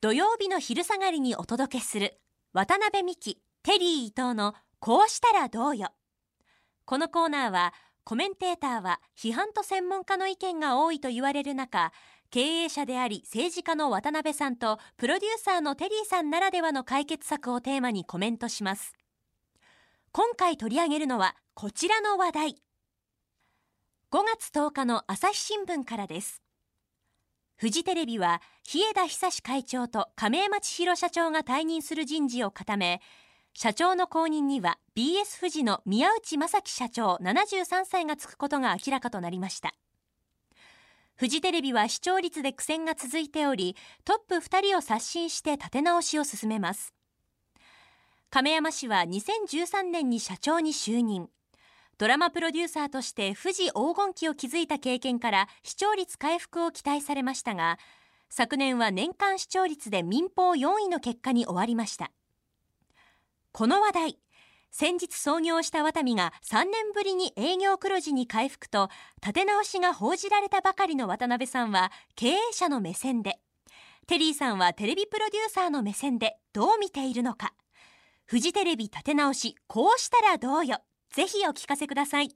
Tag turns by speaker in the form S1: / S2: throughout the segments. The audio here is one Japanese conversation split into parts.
S1: 土曜日の昼下がりにお届けする渡辺美希テリー伊藤のこうしたらどうよ。このコーナーはコメンテーターは批判と専門家の意見が多いと言われる中経営者であり政治家の渡辺さんとプロデューサーのテリーさんならではの解決策をテーマにコメントします。今回取り上げるのはこちらの話題。5月10日の朝日新聞からです。フジテレビは日枝久志会長と亀山千尋社長が退任する人事を固め社長の後任には BS フジの宮内正樹社長73歳がつくことが明らかとなりました。フジテレビは視聴率で苦戦が続いておりトップ2人を刷新して立て直しを進めます。亀山氏は2013年に社長に就任。ドラマプロデューサーとして富士黄金期を築いた経験から視聴率回復を期待されましたが昨年は年間視聴率で民放4位の結果に終わりました。この話題先日創業したワタミが3年ぶりに営業黒字に回復と立て直しが報じられたばかりの渡辺さんは経営者の目線でテリーさんはテレビプロデューサーの目線でどう見ているのか。フジテレビ立て直しこうしたらどうよ。ぜひお聞かせください、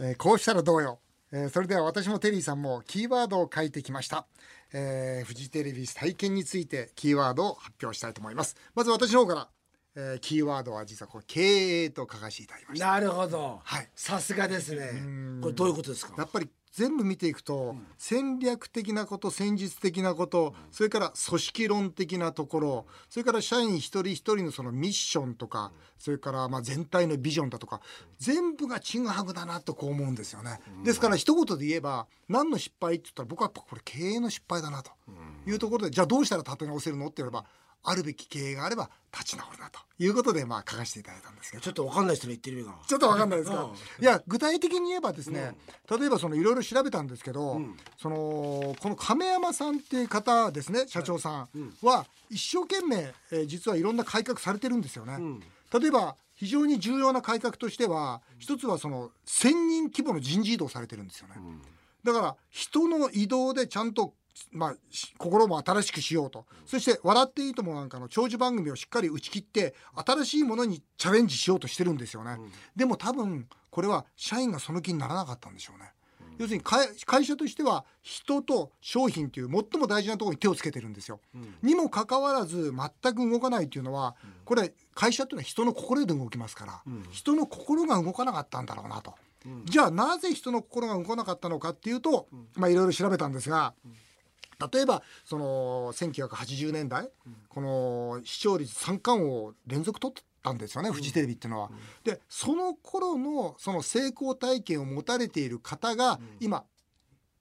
S2: えー、こうしたらどうよ、えー、それでは私もテリーさんもキーワードを書いてきました、えー、フジテレビ体験についてキーワードを発表したいと思います。まず私の方からえー、キーワードは実はこれ経営と書かせていただきました。
S3: なるほど。はい。さすがですね。これどういうことですか？
S2: やっぱり全部見ていくと、戦略的なこと戦術的なこと、それから組織論的なところそれから社員一人一人のそのミッションとか、それからまあ全体のビジョンだとか全部がちぐはぐだなとこう思うんですよね。ですから一言で言えば何の失敗って言ったら僕はやっぱこれ経営の失敗だなというところでじゃあどうしたら立て直せるのって言えばあるべき経営があれば立ち直るなということでまあ書かせていただいたんですけど。
S3: ちょっと分かんない人の言ってる意味が。
S2: ちょっと分かんないですか？いや具体的に言えばですね、うん、例えばそのいろいろ調べたんですけど、うん、そのこの亀山さんっていう方ですね社長さんは一生懸命、えー、実はいろんな改革されてるんですよね。例えば非常に重要な改革としては一つはその1,000人規模の人事異動されてるんですよね。だから人の移動でちゃんとまあ、心も新しくしようと、そして「笑っていいとも」なんかの長寿番組をしっかり打ち切って新しいものにチャレンジしようとしてるんですよね、うん、でも多分これは社員がその気にならなかったんでしょうね、うん、要するに会社としては人と商品という最も大事なところに手をつけてるんですよ、うん、にもかかわらず全く動かないというのはこれ会社っていうのは人の心で動きますから、人の心が動かなかったんだろうなと。じゃあなぜ人の心が動かなかったのかっていうと、まあいろいろ調べたんですが、例えばその1980年代、うん、この視聴率三冠を連続取ったんですよね、うん、フジテレビっていうのは。うん、でその頃のその成功体験を持たれている方が今、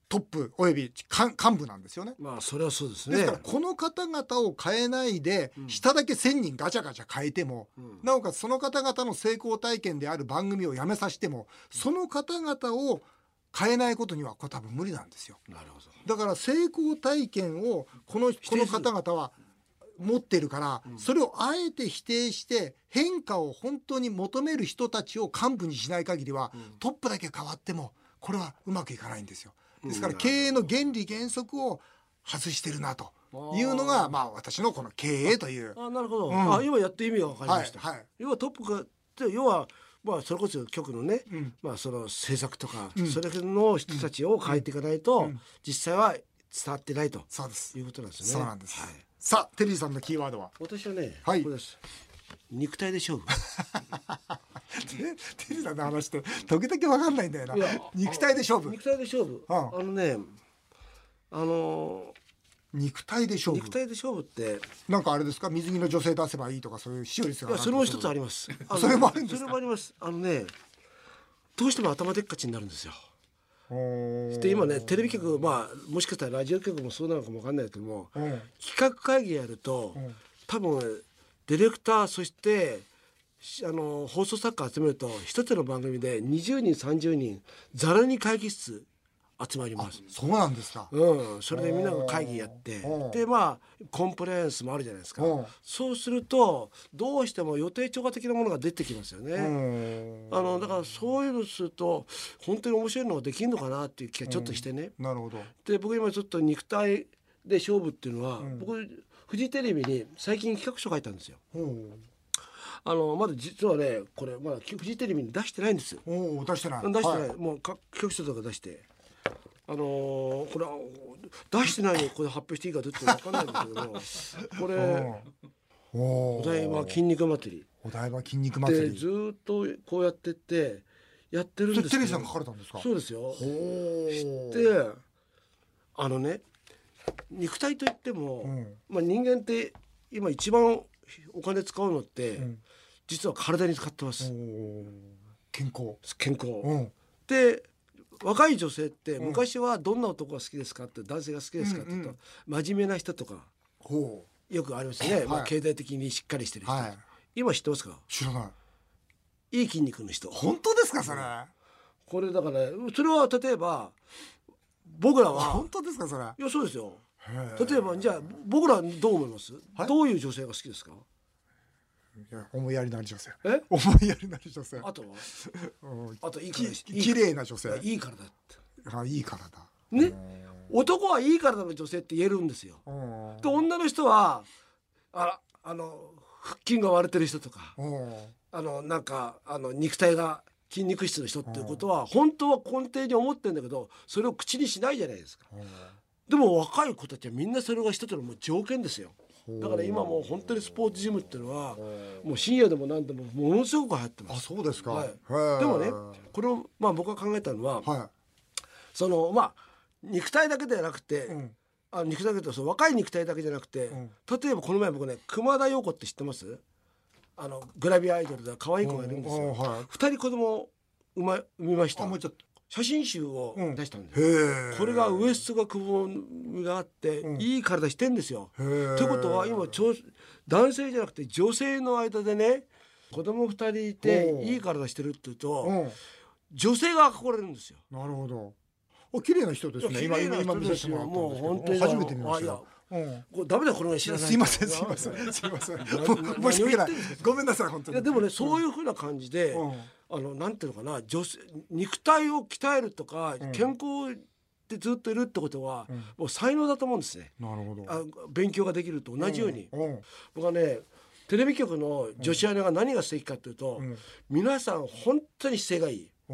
S2: トップおよび幹部なんですよね。
S3: まあそれはそうですね。
S2: ですからこの方々を変えないで、下だけ1,000人ガチャガチャ変えても、なおかつその方々の成功体験である番組をやめさせても、その方々を変えないことにはこれ多分無理なんですよ。
S3: なるほ
S2: ど。だから成功体験をこのこの方々は持ってるから、うん、それをあえて否定して変化を本当に求める人たちを幹部にしない限りは、うん、トップだけ変わってもこれはうまくいかないんですよ。ですから経営の原理原則を外してるなというのがまあ私のこの経営という。
S3: あなるほど、うん、あ今やって意味が分かりました。はいはい、要はトップが要はまあ、それこそ局のね、うん、まあ、その政策とか、うん、それの人たちを変えていかないと、実際は伝わってないとそうです。いうことなんですね。
S2: そうなんです、はい、さあテリーさんのキーワードは？
S3: 私はね、はい、これです。肉体で勝負。
S2: テリーさんの話って時々わかんないんだよな。肉体で勝負。
S3: 肉体で勝負、あのねあの
S2: 肉体で勝負。
S3: 肉体で勝負って。
S2: なんかあれですか？水着の女性出せばいいとかそういう視聴率が
S3: それも一つあります。
S2: それもあるんです
S3: それもあります。あのねどうしても頭でっかちになるんですよ。で今ねテレビ局まあもしかしたらラジオ局もそうなのかもわかんないけども企画会議やると多分ディレクターそしてあの放送作家集めると一つの番組で20人30人ざらに会議室集まります。
S2: そうなんですか。
S3: うん。それでみんなが会議やって。でまあコンプライアンスもあるじゃないですか。そうするとどうしても予定調和的なものが出てきますよね。あのだからそういうのすると本当に面白いのができるのかなっていう気がちょっとしてね、
S2: なるほど。
S3: で僕今ちょっと肉体で勝負っていうのは、
S2: ん。
S3: 僕フジテレビに最近企画書書いたんですよ。あのまだ実はねこれまだフジテレビに出してないんです。
S2: おお出してない。
S3: 出してない、
S2: はい。
S3: もうか企画書とか出して。あのーこれ出してないのにこれ発表していいかどうって分かんないんですけどこれ
S2: お
S3: 台場筋肉祭り。
S2: お台場筋肉
S3: で
S2: 祭り。
S3: ずーっとこうやってってやってるんです
S2: テレビさんが書かれたんですか？
S3: そうですよ。
S2: おお
S3: であのね肉体といっても、
S2: うん。
S3: まあ、人間って今一番お金使うのって、
S2: ん。
S3: 実は体に使ってます、
S2: 健康。
S3: 健康、
S2: うん。
S3: で若い女性って昔はどんな男が好きですかって男性が好きですかって言うと、真面目な人とか
S2: ほ
S3: よくありますね、まあ、
S2: はい
S3: 経済的にしっかりしてる人、
S2: うはい。
S3: 今知ってますか？
S2: 知らない。
S3: いい筋肉の人。
S2: 本当ですかそれ？
S3: これだからそれは例えば僕らは。
S2: 本当ですかそれ？
S3: いやそうですよ。例えばじゃあ僕らどう思います、
S2: はい。
S3: どういう女性が好きですか？
S2: いや思いやりのある女性。
S3: え？
S2: 思いやりのある女性。
S3: あとは？
S2: うん。
S3: あといい
S2: き
S3: 体していい
S2: 綺麗な女性。
S3: いい体って。
S2: あいい体
S3: ね？男はいい体の女性って言えるんですよ。
S2: うん。
S3: で女の人はああの腹筋が割れてる人とか
S2: うん。
S3: あのなんかあの肉体が筋肉質の人っていうことは本当は根底に思ってるんだけどそれを口にしないじゃないですか。でも若い子たちはみんなそれが一つのもう条件ですよだから今もう本当にスポーツジムっていうのはもう深夜でも何でもものすごく流行ってま
S2: あ
S3: す
S2: そうですか。
S3: はい。でもねこれをまあ僕が考えたのは
S2: は
S3: そのまあ肉体だけではなくて、
S2: いうん。
S3: あ肉体だけどそう若い肉体だけじゃなくて、
S2: ん。
S3: 例えばこの前僕ね熊田曜子って知ってます？あのグラビアアイドルで可愛い子がいるんですよ。
S2: うんはい。
S3: 二人子供産ま産みました。
S2: あもうちょっ
S3: 写真集を
S2: うん。
S3: 出したんです
S2: と
S3: よ、
S2: へえ
S3: これがウエストがくぼみがあって、
S2: うん。
S3: いい体してんですよ。ということは今ちょ男性じゃなくて女性の間でね子供二人いていい体してるっていうと、
S2: うん。
S3: 女性が憧れるんですよ。
S2: なるほど。お綺麗な人ですね。今今今見させても
S3: もう本当に
S2: 初めて見ましたうん。
S3: これダメだよこれが知らない。
S2: すいませんすいませんすいません。申し訳ない。ごめんなさい本当に。
S3: いやでもねそういうふうな感じで、
S2: うん
S3: あのなんていうのかな女性肉体を鍛えるとか、
S2: うん。
S3: 健康でずっといるってことは、
S2: うん。
S3: もう才能だと思うんですね。
S2: なるほど。
S3: あ勉強ができると同じように、
S2: うん。
S3: 僕はねテレビ局の女子アナが何が素敵かというと、
S2: うん。
S3: 皆さん本当に姿勢がいい。
S2: お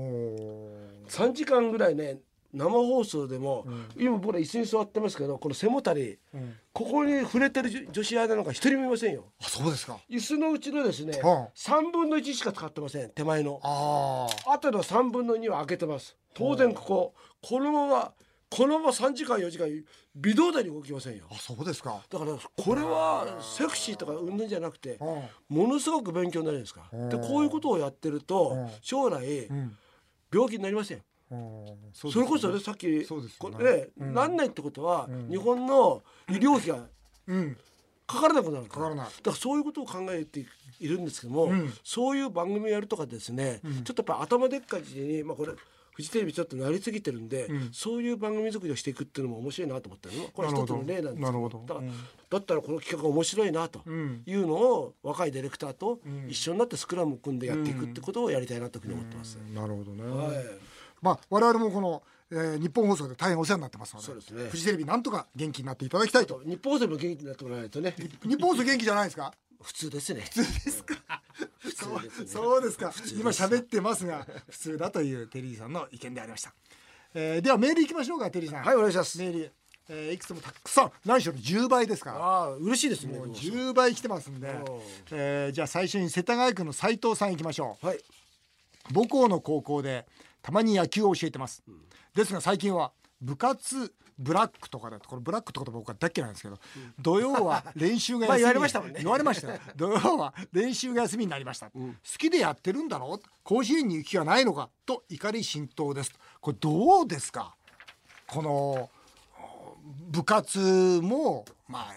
S3: 3時間ぐらいね生放送でも、
S2: ん。
S3: 今僕ら椅子に座ってますけどこの背もたれ
S2: うん。
S3: ここに触れてる女女子アナなんか一人もいませんよ。
S2: あそうですか。
S3: 椅子のうちのですね、
S2: は
S3: 3分の1しか使ってません手前の。
S2: ああ。
S3: あとの3分の2は開けてます。当然こここのままこのまま3時間4時間微動だに動きませんよ。
S2: あそうですか。
S3: だからこれはセクシーとかうんぬんじゃなくて
S2: うん
S3: ものすごく勉強になるんですか。
S2: うん
S3: でこういうことをやってると
S2: うん
S3: 将来
S2: うん。
S3: 病気になりません
S2: うんそ
S3: それこそねさっき
S2: そうですよね。
S3: これなんないってことは
S2: ん。
S3: 日本の医療費が
S2: うん。
S3: かからなくなる
S2: か。からない。
S3: だからそういうことを考えているんですけども、
S2: うん。
S3: そういう番組をやるとかですね、
S2: ん。
S3: ちょっとやっぱ頭でっかちに、まあ、これフジテレビちょっとなりすぎてるんで、
S2: うん。
S3: そういう番組作りをしていくっていうのも面白いなと思ったの。これ一つの例なんですけ
S2: ど。
S3: だから、
S2: うん。
S3: だったらこの企画面白いなと。
S2: うん。
S3: いうのを若いディレクターと
S2: ん
S3: 一緒になってスクラム組んでやっていくってことをやりたいなというふうに思ってます。
S2: なるほどね。
S3: はい
S2: まあ我々もこのえー日本放送で大変お世話になってますので
S3: そうですね。
S2: フジテレビなんとか元気になっていただきたいと。
S3: と日本放送も元気になってもらわないとね。
S2: 日本放送元気じゃないですか？
S3: 普通ですね。
S2: 普通ですか？
S3: そうですね。
S2: そうですか。今喋ってますが普通だというテリーさんの意見でありました、えーではメールいきましょうかテリーさん。
S3: はいお願いします。
S2: メール、えーいくつもたくさん。何しろ10倍ですから。
S3: ああ嬉しいですね。
S2: もう
S3: でも。
S2: 10倍来てますんで。えーじゃあ最初に世田谷区の斉藤さんいきましょう。
S3: はい。
S2: 母校の高校でたまに野球を教えてます、ですが最近は部活ブラックとかだとこれブラックって言葉僕は大っ嫌いなんですけど、土曜は 練習が休み。
S3: まあ言われましたもんね。
S2: 言われましたよ。土曜は練習が休みになりました、好きでやってるんだろう？甲子園に行きがないのか？と怒り心頭です。これどうですか？この部活もまあ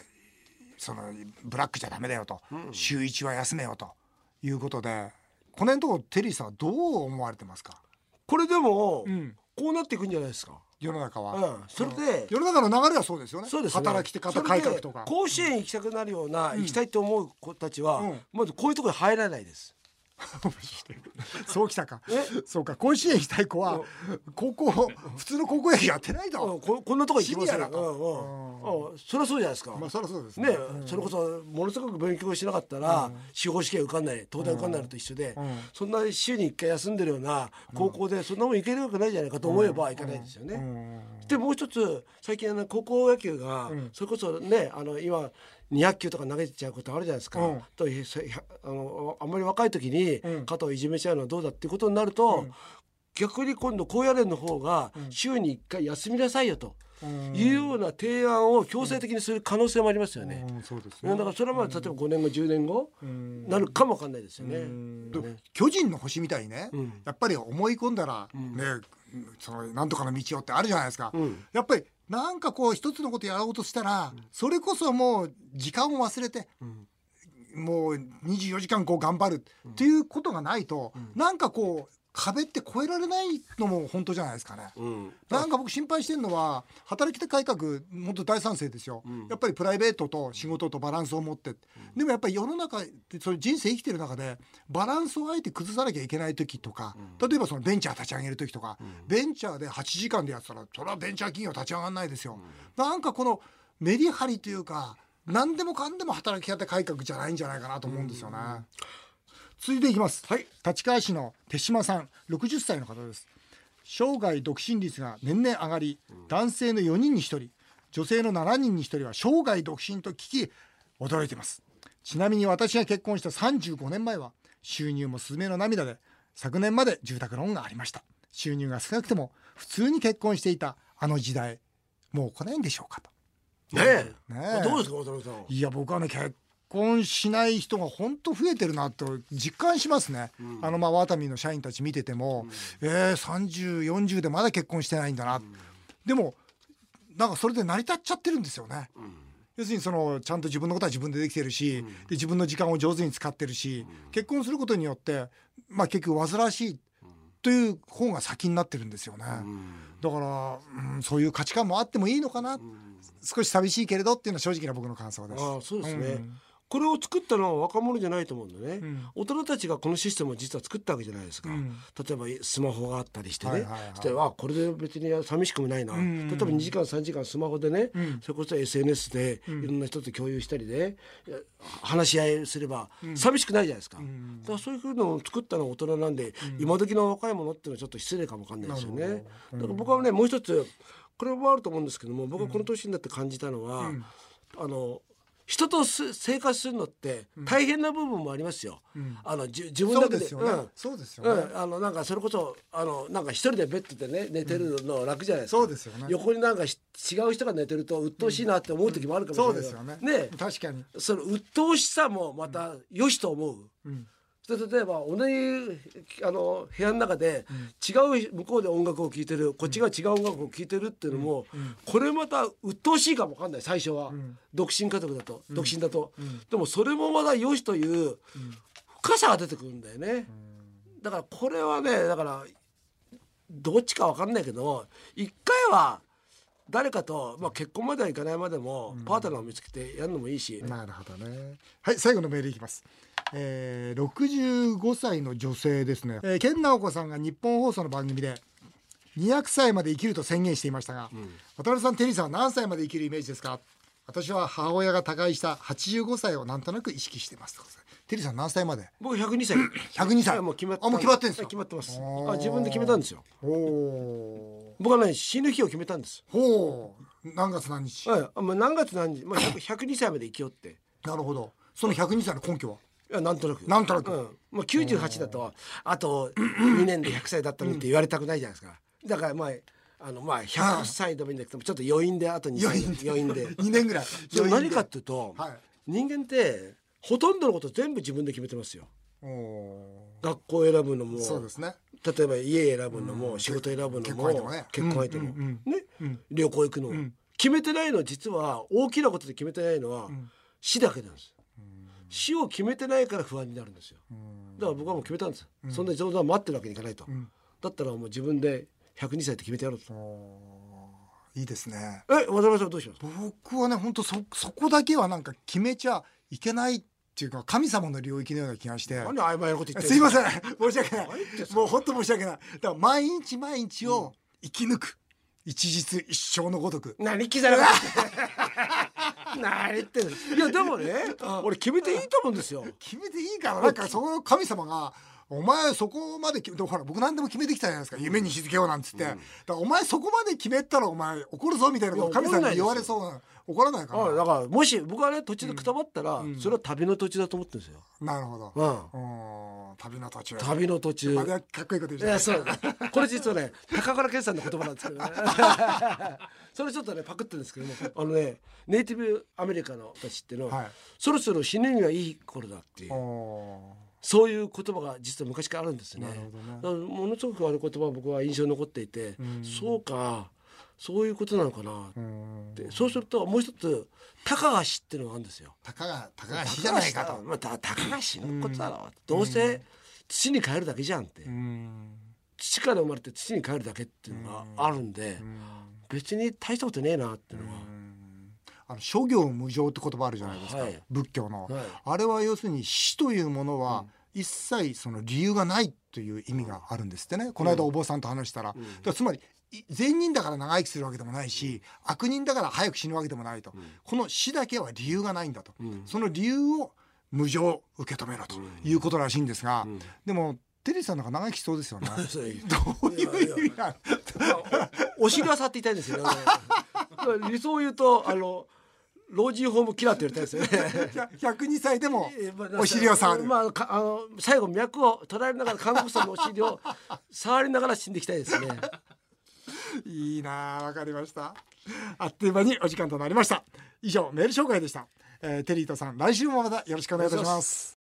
S2: そのブラックじゃダメだよと、週一は休めよということでこの辺のところテリーさんはどう思われてますか？
S3: これでも、
S2: ん。
S3: こうなっていくんじゃないですか。
S2: 世の中は、
S3: うん、それで、
S2: 世の中の流れはそうですよね。
S3: そうですね。
S2: 働き方改革とか。
S3: 甲子園行きたくなるような、行きたいと思う子たちは、
S2: うん。
S3: まずこういうところに入らないです。
S2: そうきたか。そうか。甲子園行きたい子は高校普通の高校野球やってないと。
S3: ここんなとこ行きます
S2: シビアだ
S3: ようんうん。そりゃそうじゃないですか。
S2: まあそりゃそうです
S3: ね、それこそものすごく勉強しなかったら、司法試験受かんない東大受かんないのと一緒で、そんな週に1回休んでるような高校でそんなもんいけるわけないじゃないかと思えばいかないですよね。でもう一つ最近あの高校野球が、それこそねあの今200球とか投げちゃうことあるじゃないですか、
S2: うん。
S3: とあのあんまり若い時に肩をいじめちゃうのはどうだっていうことになると、逆に今度高野連の方が週に1回休みなさいよと。いうような提案を強制的にする可能性もありますよね。
S2: うんそうです
S3: だからそれはまあ例えば5年後10年後なるかもわかんないですよね。
S2: で巨人の星みたいにね、
S3: ん。
S2: やっぱり思い込んだら、ねそのなんとかの道をってあるじゃないですか、
S3: ん。
S2: やっぱりなんかこう一つのことやろうとしたら、それこそもう時間を忘れて、もう24時間こう頑張るっていうことがないと、なんかこう壁って越えられないのも本当じゃないですかね。
S3: うん。
S2: なんか僕心配してるのは働き手改革本当大賛成ですよ、やっぱりプライベートと仕事とバランスを持って。でもやっぱり世の中それ人生生きてる中でバランスをあえて崩さなきゃいけない時とか、例えばそのベンチャー立ち上げる時とか、ベンチャーで8時間でやってたらそれはベンチャー企業立ち上がらないですよ、なんかこのメリハリというか何でもかんでも働き方改革じゃないんじゃないかなと思うんですよね、続いていきます、
S3: はい。
S2: 立川市の手島さん60歳の方です。生涯独身率が年々上がり、男性の4人に1人女性の7人に1人は生涯独身と聞き驚いています。ちなみに私が結婚した35年前は収入もスズメの涙で昨年まで住宅ローンがありました。収入が少なくても普通に結婚していたあの時代もう来ないんでしょうかと。
S3: ねえ。
S2: ねえ。
S3: どうですか渡辺さん。
S2: いや僕はね結婚しない人が本当増えてるなと実感しますね、あのまあワタミの社員たち見てても、えー、3040でまだ結婚してないんだな、でもなんかそれで成り立っちゃってるんですよね、要するにそのちゃんと自分のことは自分でできてるし、で自分の時間を上手に使ってるし、結婚することによって、まあ、結局煩わしいという方が先になってるんですよね、だから、うん、そういう価値観もあってもいいのかな、少し寂しいけれどっていうのは正直な僕の感想です。
S3: ああそうですね、
S2: うん
S3: これを作ったのは若者じゃないと思うんだね、
S2: ん。
S3: 大人たちがこのシステムを実は作ったわけじゃないですか、
S2: ん。
S3: 例えばスマホがあったりしてね、
S2: はいはいはい。
S3: そしてあこれで別に寂しくもないな、
S2: ん。
S3: 例えば2時間3時間スマホでね、
S2: ん。
S3: それこそ SNS でいろんな人と共有したりね、いや話し合いすれば寂しくないじゃないですか、だからそういうのを作ったのは大人なんで、今時の若い者っていうのはちょっと失礼かもわかんないですよね、だから僕はねもう一つこれもあると思うんですけども僕はこの年になって感じたのは、あの人とす生活するのって大変な部分もありますよ。あのじ自分だけで
S2: そうですよね。
S3: うん。
S2: そうですよね。
S3: うん。あのなんかそれこそあのなんか一人でベッドでね寝てるの楽じゃないですか。
S2: そうですよね。
S3: 横になんかし違う人が寝てると鬱陶しいなって思う時もあるかもしれない。
S2: そうですよね。
S3: ね。
S2: 確かに、
S3: その鬱陶しさもまた良しと思う。
S2: うん
S3: で例えば同じあの部屋の中で違う向こうで音楽を聴いてるこっちが違う音楽を聴いてるっていうのも、これまた鬱陶しいかもわかんない最初は、独身家族だと、独身だと、でもそれもまた良しという深さが出てくるんだよね、だからこれはねだからどっちかわかんないけど一回は誰かと、まあ、結婚まではいかないまでも、パートナーを見つけてやるのもいいし、
S2: なるほどね。はい最後のメールいきますえー、65歳の女性ですね、えー、健直子さんが日本放送の番組で200歳まで生きると宣言していましたが、渡辺さんテリーさんは何歳まで生きるイメージですか？私は母親が他界した85歳をなんとなく意識してますテリーさん何歳まで？
S3: 僕102歳。
S2: 102歳。
S3: はいもう決ま
S2: あもう決まってんですか？
S3: 決まってます。あ自分で決めたんですよ。僕はね死ぬ日を決めたんです。
S2: ーほう。何月何日、
S3: はいあまあ何月何日、まあ、100 102歳まで生きようって。
S2: なるほど。その102歳の根拠は？い
S3: やなんとなく。
S2: なんとなく。
S3: うん。まあ、98だとあと2年で100歳だったのにって言われたくないじゃないですか。だからまああのまあ100歳でもいいんだけどちょっと余韻であと2歳余韻で。
S2: 2年ぐらい。
S3: でも何かっ
S2: 余
S3: ていうと、
S2: はい。
S3: 人間ってほとんどのこと全部自分で決めてますよ。学校選ぶのも
S2: ーそうですね。
S3: 例えば家選ぶのも、仕事選ぶのも
S2: 結婚相手も
S3: 旅行行くの。も、決めてないのは実は大きなことで決めてないのは、死だけなんです、死を決めてないから不安になるんですよ、だから僕はもう決めたんです、そんな冗談待ってるわけにいかないと、だったらもう自分で102歳って決めてやろうと、
S2: いいですね。
S3: え渡辺さんはどうします？
S2: 僕はね本当そそこだけはなんか決めちゃいけないっていうか神様の領域のような気がして。
S3: 何曖昧なこと言って
S2: すいません。
S3: ん
S2: 申し訳ない。もう本当申し訳ない。だから毎日毎日を生き抜く、一日一生のごとく。
S3: 何刻なかった 何言ってんの。いや でもね俺決めていいと思うんですよ。
S2: 決めていいから。なんかその神様がお前そこまで決めてほら僕何でも決めてきたじゃないですか、夢に日付をなんつって、だからお前そこまで決めたらお前怒るぞみたいなこと神様に言われ
S3: 怒
S2: そうな怒らないかな、
S3: あだからもし僕はね途中でくたばったら、それは旅の途中だと思ってるんですよ、
S2: なるほど、
S3: うん。
S2: うん旅の途中。
S3: 旅の途中。
S2: まだかっこいいこと言うじゃない。
S3: いやそう。これ実はね高倉健さんの言葉なんですけどね。それちょっとねパクってるんですけども。あのねネイティブアメリカの人たちっていうのは、
S2: はい。
S3: そろそろ死ぬにはいい頃だっていう。
S2: お
S3: そういう言葉が実は昔からあるんですね。
S2: なるほどね。
S3: だからものすごくあの言葉は僕は印象に残っていて、そうかそういうことなのかなって、そうするともう一つ高が死っていうのがあるんですよ。
S2: たかがたかが死じゃないかと。
S3: まあ、た高が死ぬことだろう、どうせ土に帰るだけじゃんって、
S2: うん。
S3: 土から生まれて土に帰るだけっていうのがあるんで、別に大したことねえなっていうのは、
S2: あの諸行無常って言葉あるじゃないですか、
S3: はい。
S2: 仏教の、
S3: はい。
S2: あれは要するに死というものは一切その理由がないという意味があるんですってね、この間お坊さんと話したら,、だからつまりい善人だから長生きするわけでもないし悪人だから早く死ぬわけでもないと、この死だけは理由がないんだと、その理由を無常受け止めろということらしいんですが、でもテリーさんなんか長生きしそうですよね。どういう意味なの？
S3: お尻は触っていたいんですよね。理想を言うとあの老人ホームキラーって言われたんですよね。
S2: 102歳でもお尻を触る、
S3: まあ、かあの最後脈を捉えながら韓国さんのお尻を触りながら死んでいきたいですね。
S2: いいなあわかりました。あっという間にお時間となりました。以上メール紹介でした、えーテリーとさん来週もまたよろしくお願いいたします。